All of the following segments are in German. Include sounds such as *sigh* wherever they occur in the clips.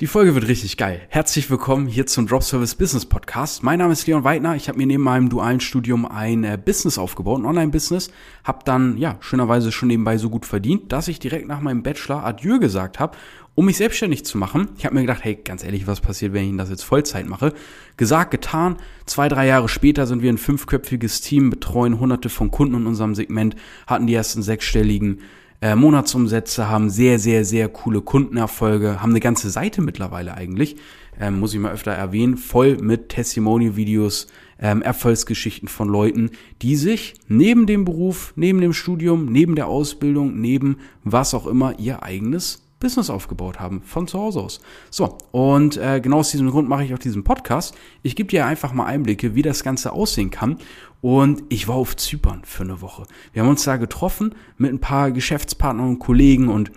Die Folge wird richtig geil. Herzlich willkommen hier zum Drop Service Business Podcast. Mein Name ist Leon Weidner. Ich habe mir neben meinem dualen Studium ein äh, Business aufgebaut, ein Online-Business. Habe dann ja schönerweise schon nebenbei so gut verdient, dass ich direkt nach meinem Bachelor Adieu gesagt habe, um mich selbstständig zu machen. Ich habe mir gedacht, hey, ganz ehrlich, was passiert, wenn ich das jetzt Vollzeit mache? Gesagt, getan. Zwei, drei Jahre später sind wir ein fünfköpfiges Team, betreuen hunderte von Kunden in unserem Segment, hatten die ersten sechsstelligen äh, Monatsumsätze, haben sehr, sehr, sehr coole Kundenerfolge, haben eine ganze Seite mittlerweile eigentlich, ähm, muss ich mal öfter erwähnen, voll mit Testimonial-Videos, ähm, Erfolgsgeschichten von Leuten, die sich neben dem Beruf, neben dem Studium, neben der Ausbildung, neben was auch immer ihr eigenes Business aufgebaut haben, von zu Hause aus. So, und äh, genau aus diesem Grund mache ich auch diesen Podcast. Ich gebe dir einfach mal Einblicke, wie das Ganze aussehen kann. Und ich war auf Zypern für eine Woche. Wir haben uns da getroffen mit ein paar Geschäftspartnern und Kollegen und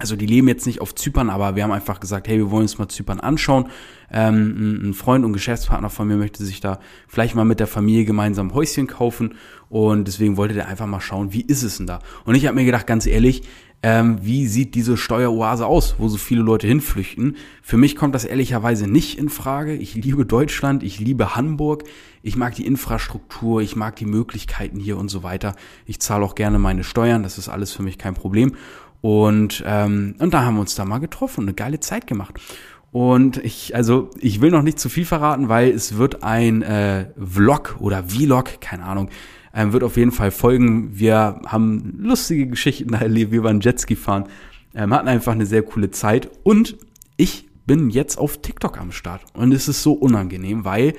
also die leben jetzt nicht auf Zypern, aber wir haben einfach gesagt, hey, wir wollen uns mal Zypern anschauen. Ähm, ein Freund und Geschäftspartner von mir möchte sich da vielleicht mal mit der Familie gemeinsam Häuschen kaufen und deswegen wollte der einfach mal schauen, wie ist es denn da? Und ich habe mir gedacht, ganz ehrlich, ähm, wie sieht diese Steueroase aus, wo so viele Leute hinflüchten. Für mich kommt das ehrlicherweise nicht in Frage. Ich liebe Deutschland, ich liebe Hamburg, ich mag die Infrastruktur, ich mag die Möglichkeiten hier und so weiter. Ich zahle auch gerne meine Steuern, das ist alles für mich kein Problem. Und, ähm, und da haben wir uns da mal getroffen, eine geile Zeit gemacht. Und ich, also ich will noch nicht zu viel verraten, weil es wird ein äh, Vlog oder Vlog, keine Ahnung, ähm, wird auf jeden Fall folgen. Wir haben lustige Geschichten erlebt, wir waren Jetski fahren, ähm, hatten einfach eine sehr coole Zeit und ich bin jetzt auf TikTok am Start und es ist so unangenehm, weil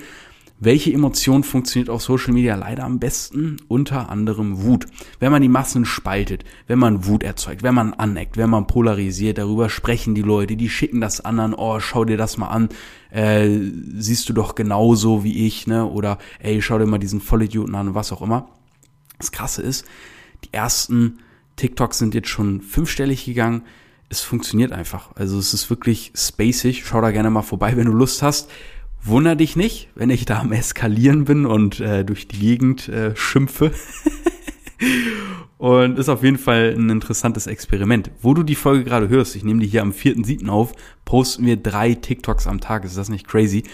welche Emotion funktioniert auf Social Media leider am besten? Unter anderem Wut. Wenn man die Massen spaltet, wenn man Wut erzeugt, wenn man aneckt, wenn man polarisiert, darüber sprechen die Leute, die schicken das anderen, oh, schau dir das mal an, äh, siehst du doch genauso wie ich, ne? Oder ey, schau dir mal diesen Vollidioten an, was auch immer. Das Krasse ist, die ersten TikToks sind jetzt schon fünfstellig gegangen es funktioniert einfach. Also es ist wirklich spacig. Schau da gerne mal vorbei, wenn du Lust hast. Wunder dich nicht, wenn ich da am Eskalieren bin und äh, durch die Gegend äh, schimpfe. *laughs* und ist auf jeden Fall ein interessantes Experiment. Wo du die Folge gerade hörst, ich nehme die hier am 4.7. auf, posten wir drei TikToks am Tag. Ist das nicht crazy?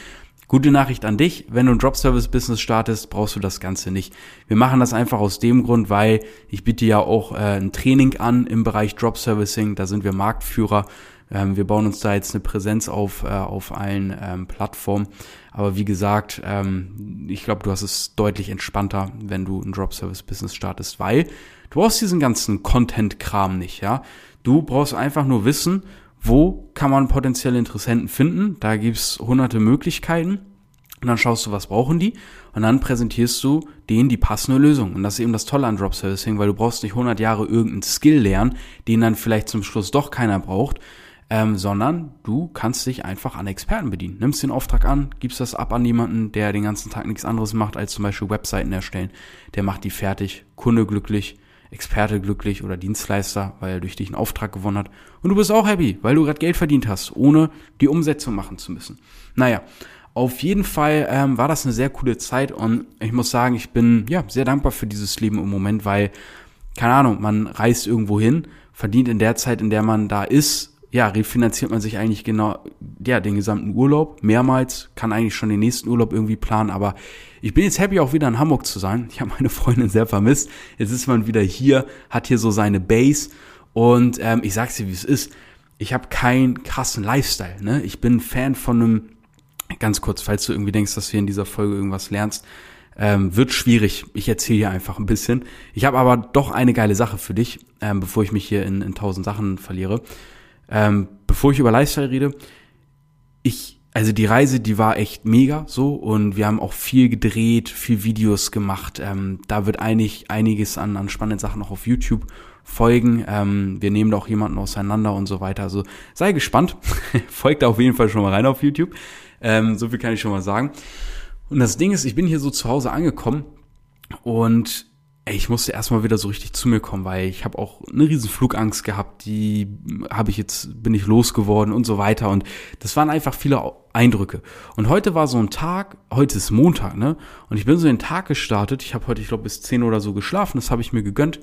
Gute Nachricht an dich, wenn du ein Drop-Service-Business startest, brauchst du das Ganze nicht. Wir machen das einfach aus dem Grund, weil ich biete ja auch äh, ein Training an im Bereich Drop-Servicing, da sind wir Marktführer ähm, wir bauen uns da jetzt eine Präsenz auf, äh, auf allen ähm, Plattformen. Aber wie gesagt, ähm, ich glaube, du hast es deutlich entspannter, wenn du ein Drop-Service-Business startest, weil du brauchst diesen ganzen Content-Kram nicht, ja. Du brauchst einfach nur wissen, wo kann man potenzielle Interessenten finden. Da gibt's hunderte Möglichkeiten. Und dann schaust du, was brauchen die? Und dann präsentierst du denen die passende Lösung. Und das ist eben das Tolle an Drop Servicing, weil du brauchst nicht 100 Jahre irgendeinen Skill lernen, den dann vielleicht zum Schluss doch keiner braucht, ähm, sondern du kannst dich einfach an Experten bedienen. Nimmst den Auftrag an, gibst das ab an jemanden, der den ganzen Tag nichts anderes macht, als zum Beispiel Webseiten erstellen. Der macht die fertig, Kunde glücklich, Experte glücklich oder Dienstleister, weil er durch dich einen Auftrag gewonnen hat. Und du bist auch happy, weil du gerade Geld verdient hast, ohne die Umsetzung machen zu müssen. Naja, auf jeden Fall ähm, war das eine sehr coole Zeit und ich muss sagen, ich bin ja sehr dankbar für dieses Leben im Moment, weil, keine Ahnung, man reist irgendwo hin, verdient in der Zeit, in der man da ist, ja, refinanziert man sich eigentlich genau, ja, den gesamten Urlaub mehrmals, kann eigentlich schon den nächsten Urlaub irgendwie planen, aber ich bin jetzt happy auch wieder in Hamburg zu sein. Ich habe meine Freundin sehr vermisst. Jetzt ist man wieder hier, hat hier so seine Base und ähm, ich sag's dir, wie es ist. Ich habe keinen krassen Lifestyle, ne? Ich bin Fan von einem, ganz kurz, falls du irgendwie denkst, dass du in dieser Folge irgendwas lernst, ähm, wird schwierig. Ich erzähle hier einfach ein bisschen. Ich habe aber doch eine geile Sache für dich, ähm, bevor ich mich hier in, in tausend Sachen verliere. Ähm, bevor ich über Lifestyle rede, ich, also die Reise, die war echt mega so und wir haben auch viel gedreht, viel Videos gemacht. Ähm, da wird eigentlich einiges an, an spannenden Sachen noch auf YouTube folgen. Ähm, wir nehmen da auch jemanden auseinander und so weiter. Also sei gespannt. *laughs* Folgt da auf jeden Fall schon mal rein auf YouTube. Ähm, so viel kann ich schon mal sagen. Und das Ding ist, ich bin hier so zu Hause angekommen und ey, ich musste erstmal wieder so richtig zu mir kommen, weil ich habe auch eine riesen Flugangst gehabt, die habe ich jetzt, bin ich losgeworden und so weiter. Und das waren einfach viele Eindrücke. Und heute war so ein Tag, heute ist Montag, ne? Und ich bin so den Tag gestartet. Ich habe heute, ich glaube, bis 10 oder so geschlafen, das habe ich mir gegönnt.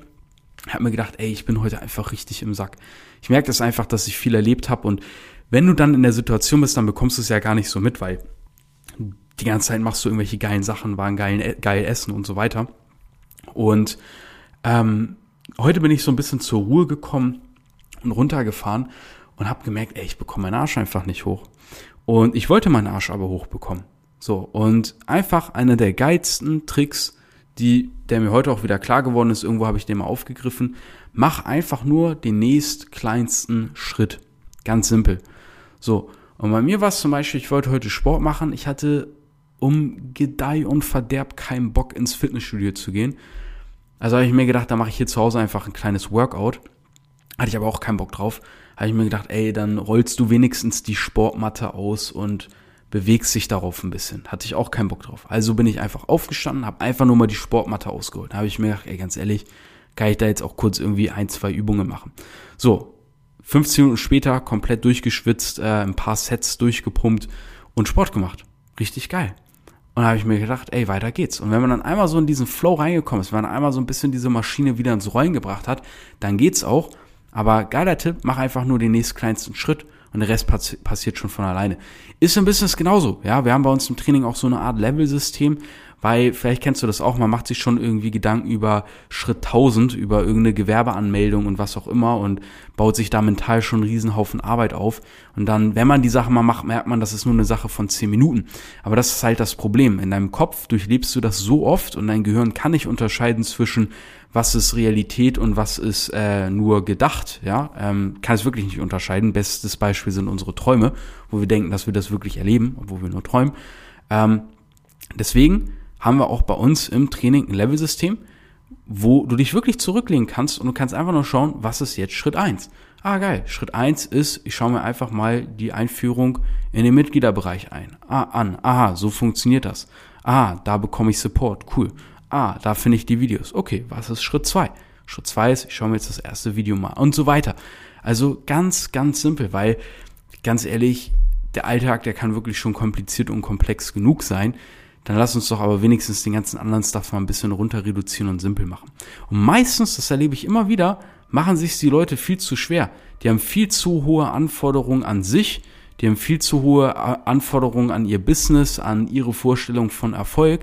Habe mir gedacht, ey, ich bin heute einfach richtig im Sack. Ich merke das einfach, dass ich viel erlebt habe und wenn du dann in der Situation bist, dann bekommst du es ja gar nicht so mit, weil die ganze Zeit machst du irgendwelche geilen Sachen, waren geil, geil essen und so weiter. Und ähm, heute bin ich so ein bisschen zur Ruhe gekommen und runtergefahren und habe gemerkt, ey, ich bekomme meinen Arsch einfach nicht hoch. Und ich wollte meinen Arsch aber hochbekommen. So, und einfach einer der geilsten Tricks, die, der mir heute auch wieder klar geworden ist, irgendwo habe ich den mal aufgegriffen, mach einfach nur den nächst kleinsten Schritt. Ganz simpel. So, und bei mir war es zum Beispiel, ich wollte heute Sport machen, ich hatte um Gedeih und Verderb keinen Bock ins Fitnessstudio zu gehen. Also habe ich mir gedacht, da mache ich hier zu Hause einfach ein kleines Workout. Hatte ich aber auch keinen Bock drauf. Habe ich mir gedacht, ey, dann rollst du wenigstens die Sportmatte aus und bewegst dich darauf ein bisschen. Hatte ich auch keinen Bock drauf. Also bin ich einfach aufgestanden, habe einfach nur mal die Sportmatte ausgeholt. Da habe ich mir gedacht, ey, ganz ehrlich, kann ich da jetzt auch kurz irgendwie ein, zwei Übungen machen. So, 15 Minuten später komplett durchgeschwitzt, äh, ein paar Sets durchgepumpt und Sport gemacht. Richtig geil. Und da habe ich mir gedacht, ey, weiter geht's. Und wenn man dann einmal so in diesen Flow reingekommen ist, wenn man einmal so ein bisschen diese Maschine wieder ins Rollen gebracht hat, dann geht's auch. Aber geiler Tipp, mach einfach nur den nächstkleinsten Schritt und der Rest passi passiert schon von alleine. Ist im Business genauso. Ja, wir haben bei uns im Training auch so eine Art Level-System, weil vielleicht kennst du das auch, man macht sich schon irgendwie Gedanken über Schritt 1000, über irgendeine Gewerbeanmeldung und was auch immer und baut sich da mental schon einen Riesenhaufen Arbeit auf. Und dann, wenn man die Sache mal macht, merkt man, das ist nur eine Sache von 10 Minuten. Aber das ist halt das Problem. In deinem Kopf durchlebst du das so oft und dein Gehirn kann nicht unterscheiden zwischen was ist Realität und was ist äh, nur gedacht, ja, ähm, kann es wirklich nicht unterscheiden. Bestes Beispiel sind unsere Träume, wo wir denken, dass wir das wirklich erleben, obwohl wir nur träumen. Ähm, deswegen haben wir auch bei uns im Training ein Level-System, wo du dich wirklich zurücklehnen kannst und du kannst einfach nur schauen, was ist jetzt Schritt eins. Ah, geil. Schritt eins ist, ich schaue mir einfach mal die Einführung in den Mitgliederbereich ein. Ah, an. Aha, so funktioniert das. Ah, da bekomme ich Support. Cool. Ah, da finde ich die Videos. Okay, was ist Schritt zwei? Schritt zwei ist, ich schaue mir jetzt das erste Video mal und so weiter. Also ganz, ganz simpel, weil ganz ehrlich, der Alltag, der kann wirklich schon kompliziert und komplex genug sein dann lass uns doch aber wenigstens den ganzen anderen Stuff mal ein bisschen runter reduzieren und simpel machen. Und meistens, das erlebe ich immer wieder, machen sich die Leute viel zu schwer. Die haben viel zu hohe Anforderungen an sich, die haben viel zu hohe Anforderungen an ihr Business, an ihre Vorstellung von Erfolg.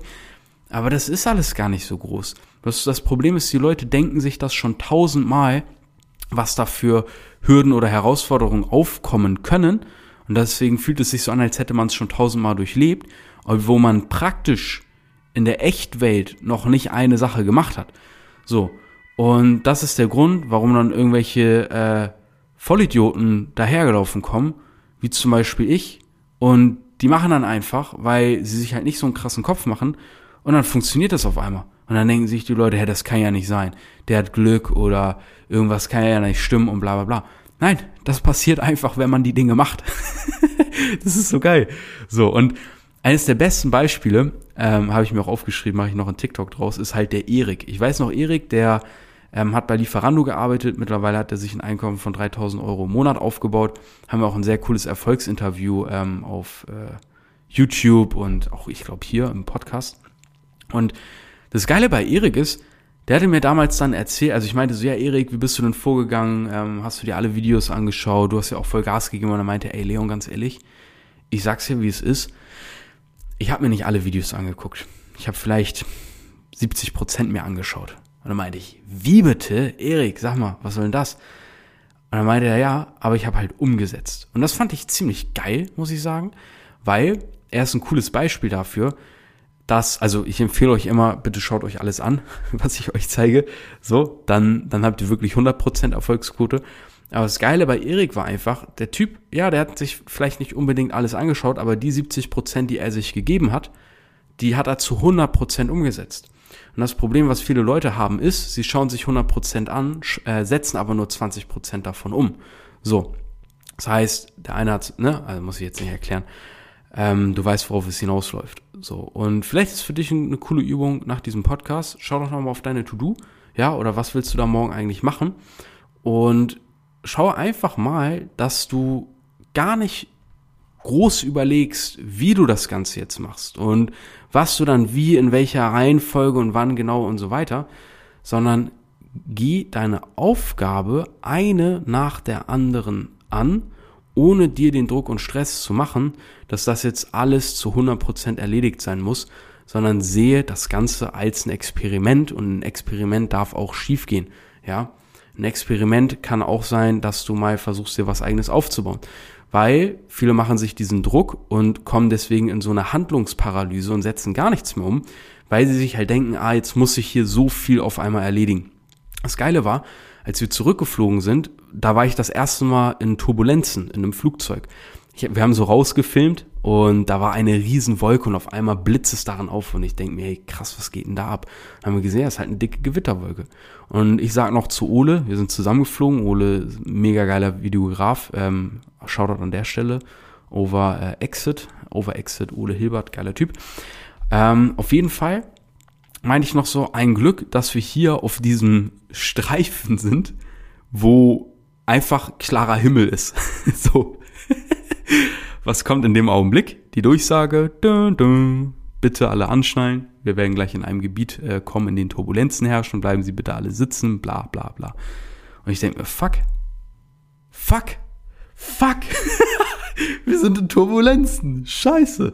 Aber das ist alles gar nicht so groß. Das, das Problem ist, die Leute denken sich das schon tausendmal, was da für Hürden oder Herausforderungen aufkommen können. Und deswegen fühlt es sich so an, als hätte man es schon tausendmal durchlebt wo man praktisch in der Echtwelt noch nicht eine Sache gemacht hat. So. Und das ist der Grund, warum dann irgendwelche äh, Vollidioten dahergelaufen kommen, wie zum Beispiel ich, und die machen dann einfach, weil sie sich halt nicht so einen krassen Kopf machen, und dann funktioniert das auf einmal. Und dann denken sich die Leute, hey, das kann ja nicht sein. Der hat Glück oder irgendwas kann ja nicht stimmen und bla bla bla. Nein, das passiert einfach, wenn man die Dinge macht. *laughs* das ist so geil. So, und eines der besten Beispiele, ähm, habe ich mir auch aufgeschrieben, mache ich noch einen TikTok draus, ist halt der Erik. Ich weiß noch, Erik, der ähm, hat bei Lieferando gearbeitet. Mittlerweile hat er sich ein Einkommen von 3000 Euro im Monat aufgebaut. Haben wir auch ein sehr cooles Erfolgsinterview ähm, auf äh, YouTube und auch, ich glaube, hier im Podcast. Und das Geile bei Erik ist, der hatte mir damals dann erzählt, also ich meinte so, ja, Erik, wie bist du denn vorgegangen? Ähm, hast du dir alle Videos angeschaut? Du hast ja auch voll Gas gegeben. Und er meinte, ey, Leon, ganz ehrlich, ich sag's dir, wie es ist ich habe mir nicht alle Videos angeguckt. Ich habe vielleicht 70 Prozent mir angeschaut. Und dann meinte ich, wie bitte? Erik, sag mal, was soll denn das? Und dann meinte er, ja, aber ich habe halt umgesetzt. Und das fand ich ziemlich geil, muss ich sagen, weil er ist ein cooles Beispiel dafür, dass, also ich empfehle euch immer, bitte schaut euch alles an, *laughs* was ich euch zeige. So, dann, dann habt ihr wirklich 100% Erfolgsquote. Aber das Geile bei Erik war einfach, der Typ, ja, der hat sich vielleicht nicht unbedingt alles angeschaut, aber die 70 Prozent, die er sich gegeben hat, die hat er zu 100 Prozent umgesetzt. Und das Problem, was viele Leute haben, ist, sie schauen sich 100 Prozent an, äh, setzen aber nur 20 Prozent davon um. So. Das heißt, der eine hat, ne, also muss ich jetzt nicht erklären, ähm, du weißt, worauf es hinausläuft. So. Und vielleicht ist für dich eine coole Übung nach diesem Podcast. Schau doch nochmal auf deine To-Do. Ja, oder was willst du da morgen eigentlich machen? Und schau einfach mal, dass du gar nicht groß überlegst, wie du das Ganze jetzt machst und was du dann wie, in welcher Reihenfolge und wann genau und so weiter, sondern geh deine Aufgabe eine nach der anderen an ohne dir den Druck und Stress zu machen, dass das jetzt alles zu 100% erledigt sein muss, sondern sehe das Ganze als ein Experiment und ein Experiment darf auch schiefgehen, ja. Ein Experiment kann auch sein, dass du mal versuchst, dir was eigenes aufzubauen. Weil viele machen sich diesen Druck und kommen deswegen in so eine Handlungsparalyse und setzen gar nichts mehr um, weil sie sich halt denken, ah, jetzt muss ich hier so viel auf einmal erledigen. Das Geile war, als wir zurückgeflogen sind, da war ich das erste Mal in Turbulenzen in einem Flugzeug. Ich, wir haben so rausgefilmt und da war eine riesen Wolke und auf einmal blitzt es daran auf und ich denke mir, hey, krass, was geht denn da ab? Dann haben wir gesehen, das ist halt eine dicke Gewitterwolke. Und ich sag noch zu Ole, wir sind zusammengeflogen, Ole, mega geiler Videograf, ähm, Shoutout an der Stelle, over äh, Exit, over Exit, Ole Hilbert, geiler Typ. Ähm, auf jeden Fall meine ich noch so ein Glück, dass wir hier auf diesem Streifen sind, wo einfach klarer Himmel ist. *laughs* so. Was kommt in dem Augenblick? Die Durchsage, dun, dun, bitte alle anschnallen. Wir werden gleich in einem Gebiet äh, kommen, in den Turbulenzen herrschen. Bleiben Sie bitte alle sitzen, bla bla bla. Und ich denke mir, fuck, fuck, fuck. *laughs* wir sind in Turbulenzen. Scheiße.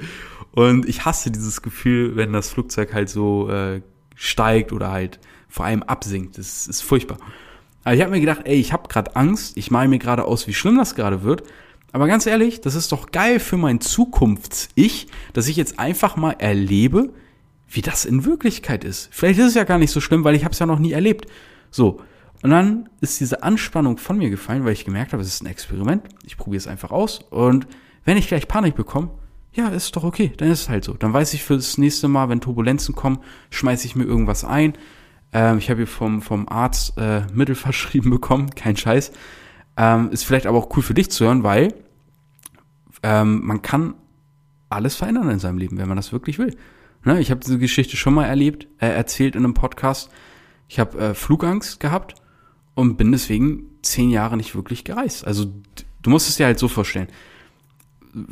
Und ich hasse dieses Gefühl, wenn das Flugzeug halt so äh, steigt oder halt vor allem absinkt. Das ist furchtbar. Aber ich habe mir gedacht, ey, ich habe gerade Angst. Ich male mir gerade aus, wie schlimm das gerade wird. Aber ganz ehrlich, das ist doch geil für mein Zukunfts-Ich, dass ich jetzt einfach mal erlebe, wie das in Wirklichkeit ist. Vielleicht ist es ja gar nicht so schlimm, weil ich habe es ja noch nie erlebt. So. Und dann ist diese Anspannung von mir gefallen, weil ich gemerkt habe, es ist ein Experiment. Ich probiere es einfach aus. Und wenn ich gleich Panik bekomme, ja, ist doch okay, dann ist es halt so. Dann weiß ich für das nächste Mal, wenn Turbulenzen kommen, schmeiße ich mir irgendwas ein. Ähm, ich habe hier vom, vom Arzt äh, *laughs* Mittel verschrieben bekommen, kein Scheiß. Ähm, ist vielleicht aber auch cool für dich zu hören, weil ähm, man kann alles verändern in seinem Leben, wenn man das wirklich will. Ne? Ich habe diese Geschichte schon mal erlebt, äh, erzählt in einem Podcast. Ich habe äh, Flugangst gehabt und bin deswegen zehn Jahre nicht wirklich gereist. Also du musst es dir halt so vorstellen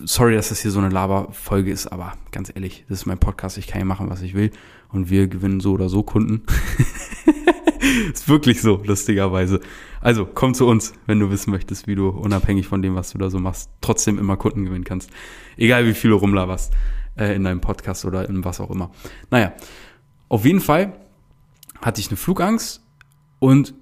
sorry, dass das hier so eine Laberfolge ist, aber ganz ehrlich, das ist mein Podcast, ich kann hier machen, was ich will und wir gewinnen so oder so Kunden. *laughs* ist wirklich so, lustigerweise. Also, komm zu uns, wenn du wissen möchtest, wie du unabhängig von dem, was du da so machst, trotzdem immer Kunden gewinnen kannst. Egal wie viel du rumlaberst äh, in deinem Podcast oder in was auch immer. Naja, auf jeden Fall hatte ich eine Flugangst und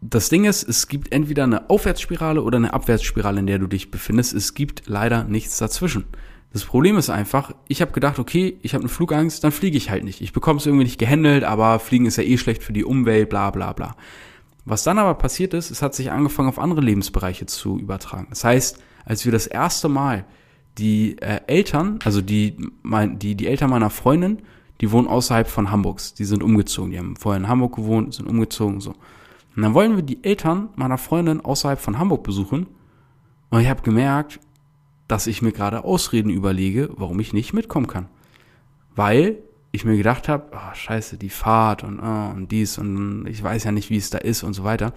das Ding ist, es gibt entweder eine Aufwärtsspirale oder eine Abwärtsspirale, in der du dich befindest. Es gibt leider nichts dazwischen. Das Problem ist einfach, ich habe gedacht, okay, ich habe eine Flugangst, dann fliege ich halt nicht. Ich bekomme es irgendwie nicht gehandelt, aber Fliegen ist ja eh schlecht für die Umwelt, bla bla bla. Was dann aber passiert ist, es hat sich angefangen, auf andere Lebensbereiche zu übertragen. Das heißt, als wir das erste Mal die äh, Eltern, also die, mein, die, die Eltern meiner Freundin, die wohnen außerhalb von Hamburgs, die sind umgezogen, die haben vorher in Hamburg gewohnt, sind umgezogen, so. Und dann wollen wir die Eltern meiner Freundin außerhalb von Hamburg besuchen. Und ich habe gemerkt, dass ich mir gerade Ausreden überlege, warum ich nicht mitkommen kann. Weil ich mir gedacht habe, oh, scheiße, die Fahrt und, oh, und dies und ich weiß ja nicht, wie es da ist und so weiter.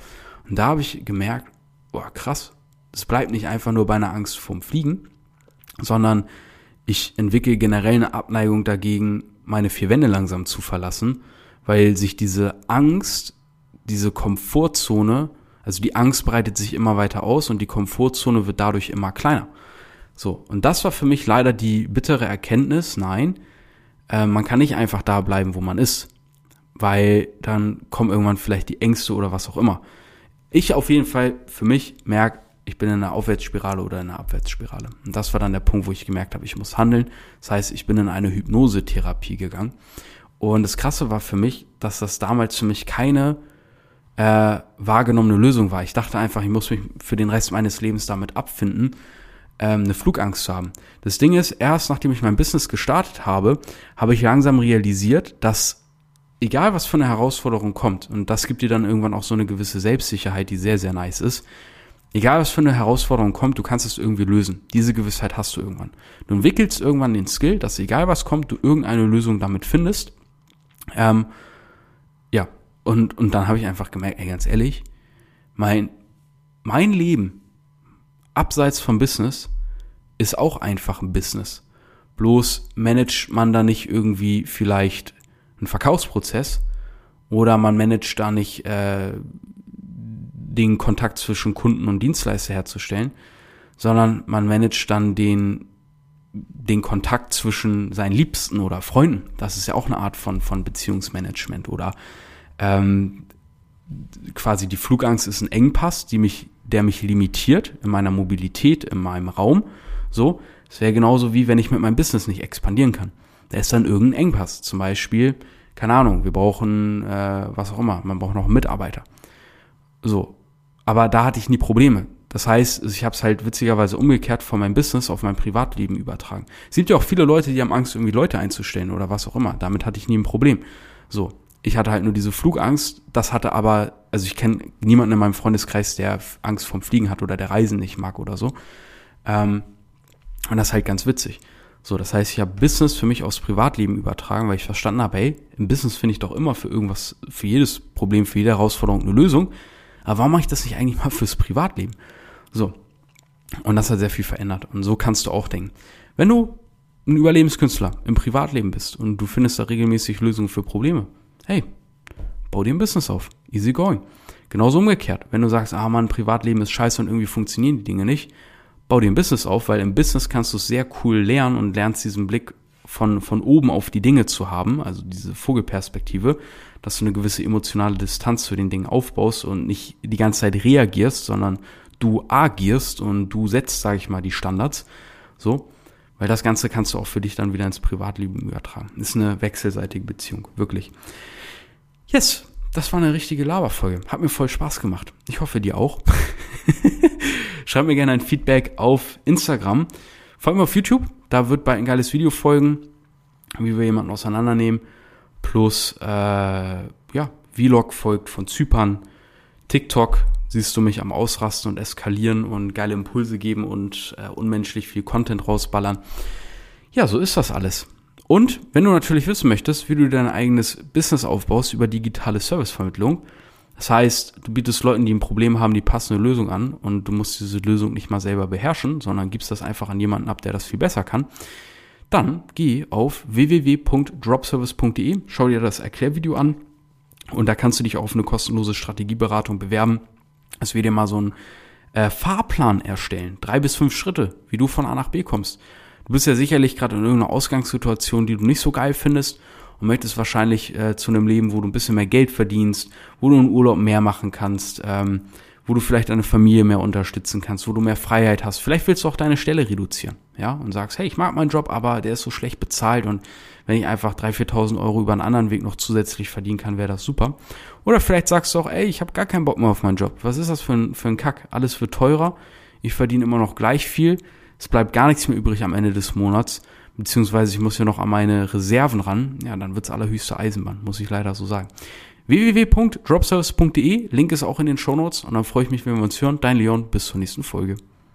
Und da habe ich gemerkt, oh, krass, es bleibt nicht einfach nur bei einer Angst vorm Fliegen, sondern ich entwickle generell eine Abneigung dagegen, meine vier Wände langsam zu verlassen, weil sich diese Angst diese Komfortzone, also die Angst breitet sich immer weiter aus und die Komfortzone wird dadurch immer kleiner. So, und das war für mich leider die bittere Erkenntnis, nein, äh, man kann nicht einfach da bleiben, wo man ist, weil dann kommen irgendwann vielleicht die Ängste oder was auch immer. Ich auf jeden Fall für mich merke, ich bin in einer Aufwärtsspirale oder in einer Abwärtsspirale. Und das war dann der Punkt, wo ich gemerkt habe, ich muss handeln. Das heißt, ich bin in eine Hypnosetherapie gegangen. Und das Krasse war für mich, dass das damals für mich keine äh, wahrgenommene Lösung war. Ich dachte einfach, ich muss mich für den Rest meines Lebens damit abfinden, ähm, eine Flugangst zu haben. Das Ding ist, erst nachdem ich mein Business gestartet habe, habe ich langsam realisiert, dass egal was für eine Herausforderung kommt, und das gibt dir dann irgendwann auch so eine gewisse Selbstsicherheit, die sehr, sehr nice ist, egal was für eine Herausforderung kommt, du kannst es irgendwie lösen. Diese Gewissheit hast du irgendwann. Du entwickelst irgendwann den Skill, dass egal was kommt, du irgendeine Lösung damit findest. Ähm, und, und dann habe ich einfach gemerkt, ey, ganz ehrlich, mein, mein Leben abseits vom Business ist auch einfach ein Business. Bloß managt man da nicht irgendwie vielleicht einen Verkaufsprozess oder man managt da nicht äh, den Kontakt zwischen Kunden und Dienstleister herzustellen, sondern man managt dann den, den Kontakt zwischen seinen Liebsten oder Freunden. Das ist ja auch eine Art von, von Beziehungsmanagement oder ähm, quasi die Flugangst ist ein Engpass, die mich, der mich limitiert in meiner Mobilität, in meinem Raum. So, es wäre genauso wie wenn ich mit meinem Business nicht expandieren kann. Da ist dann irgendein Engpass. Zum Beispiel, keine Ahnung, wir brauchen äh, was auch immer, man braucht noch einen Mitarbeiter. So, aber da hatte ich nie Probleme. Das heißt, ich habe es halt witzigerweise umgekehrt von meinem Business auf mein Privatleben übertragen. Es gibt ja auch viele Leute, die haben Angst, irgendwie Leute einzustellen oder was auch immer. Damit hatte ich nie ein Problem. So, ich hatte halt nur diese Flugangst. Das hatte aber, also ich kenne niemanden in meinem Freundeskreis, der Angst vorm Fliegen hat oder der Reisen nicht mag oder so. Ähm, und das ist halt ganz witzig. So, das heißt, ich habe Business für mich aufs Privatleben übertragen, weil ich verstanden habe, hey, im Business finde ich doch immer für irgendwas, für jedes Problem, für jede Herausforderung eine Lösung. Aber warum mache ich das nicht eigentlich mal fürs Privatleben? So. Und das hat sehr viel verändert. Und so kannst du auch denken. Wenn du ein Überlebenskünstler im Privatleben bist und du findest da regelmäßig Lösungen für Probleme, hey, bau dir ein Business auf. Easy going. Genauso umgekehrt. Wenn du sagst, ah man, Privatleben ist scheiße und irgendwie funktionieren die Dinge nicht, bau dir ein Business auf, weil im Business kannst du es sehr cool lernen und lernst diesen Blick von, von oben auf die Dinge zu haben, also diese Vogelperspektive, dass du eine gewisse emotionale Distanz zu den Dingen aufbaust und nicht die ganze Zeit reagierst, sondern du agierst und du setzt, sage ich mal, die Standards. So, weil das Ganze kannst du auch für dich dann wieder ins Privatleben übertragen. Ist eine wechselseitige Beziehung, wirklich. Yes, das war eine richtige Laberfolge. Hat mir voll Spaß gemacht. Ich hoffe, dir auch. *laughs* Schreib mir gerne ein Feedback auf Instagram. Folgt mir auf YouTube. Da wird bald ein geiles Video folgen, wie wir jemanden auseinandernehmen. Plus, äh, ja, Vlog folgt von Zypern. TikTok siehst du mich am Ausrasten und eskalieren und geile Impulse geben und äh, unmenschlich viel Content rausballern. Ja, so ist das alles. Und wenn du natürlich wissen möchtest, wie du dein eigenes Business aufbaust über digitale Servicevermittlung, das heißt, du bietest Leuten, die ein Problem haben, die passende Lösung an und du musst diese Lösung nicht mal selber beherrschen, sondern gibst das einfach an jemanden ab, der das viel besser kann. Dann geh auf www.dropservice.de, schau dir das Erklärvideo an und da kannst du dich auch auf eine kostenlose Strategieberatung bewerben dass wir dir mal so einen äh, Fahrplan erstellen. Drei bis fünf Schritte, wie du von A nach B kommst. Du bist ja sicherlich gerade in irgendeiner Ausgangssituation, die du nicht so geil findest und möchtest wahrscheinlich äh, zu einem Leben, wo du ein bisschen mehr Geld verdienst, wo du einen Urlaub mehr machen kannst, ähm, wo du vielleicht deine Familie mehr unterstützen kannst, wo du mehr Freiheit hast. Vielleicht willst du auch deine Stelle reduzieren, ja, und sagst, hey, ich mag meinen Job, aber der ist so schlecht bezahlt und wenn ich einfach 3.000, 4.000 Euro über einen anderen Weg noch zusätzlich verdienen kann, wäre das super. Oder vielleicht sagst du auch, ey, ich habe gar keinen Bock mehr auf meinen Job. Was ist das für ein, für ein Kack? Alles wird teurer. Ich verdiene immer noch gleich viel. Es bleibt gar nichts mehr übrig am Ende des Monats. Beziehungsweise ich muss ja noch an meine Reserven ran. Ja, dann wird's allerhöchste Eisenbahn, muss ich leider so sagen. www.dropservice.de, Link ist auch in den Shownotes und dann freue ich mich, wenn wir uns hören. Dein Leon, bis zur nächsten Folge.